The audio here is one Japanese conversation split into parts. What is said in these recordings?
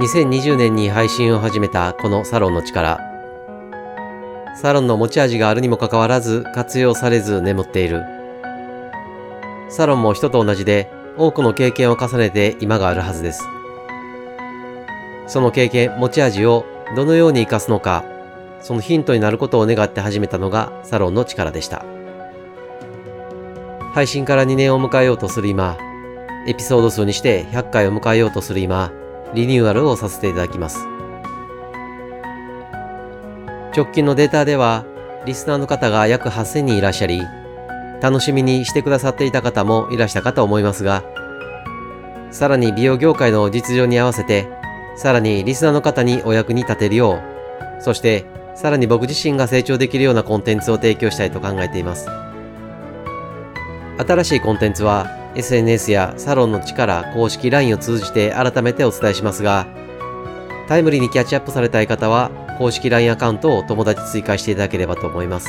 2020年に配信を始めたこのサロンの力。サロンの持ち味があるにもかかわらず活用されず眠っている。サロンも人と同じで多くの経験を重ねて今があるはずです。その経験、持ち味をどのように活かすのか、そのヒントになることを願って始めたのがサロンの力でした。配信から2年を迎えようとする今、エピソード数にして100回を迎えようとする今、リニューアルをさせていただきます。直近のデータでは、リスナーの方が約8000人いらっしゃり、楽しみにしてくださっていた方もいらしたかと思いますが、さらに美容業界の実情に合わせて、さらにリスナーの方にお役に立てるよう、そしてさらに僕自身が成長できるようなコンテンツを提供したいと考えています。新しいコンテンツは SNS やサロンの力公式 LINE を通じて改めてお伝えしますが、タイムリーにキャッチアップされたい方は公式 LINE アカウントを友達追加していただければと思います。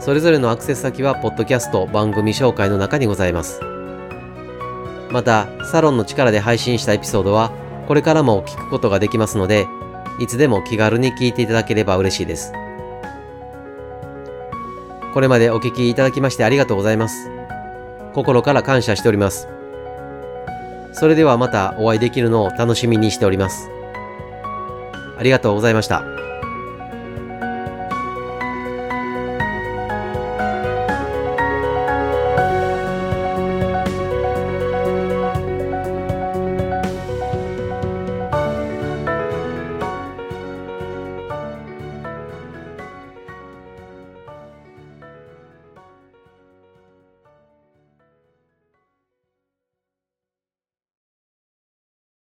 それぞれのアクセス先はポッドキャスト番組紹介の中にございます。また、サロンの力で配信したエピソードはこれからも聞くことができますので、いつでも気軽に聞いていただければ嬉しいです。これまでお聞きいただきましてありがとうございます。心から感謝しております。それではまたお会いできるのを楽しみにしております。ありがとうございました。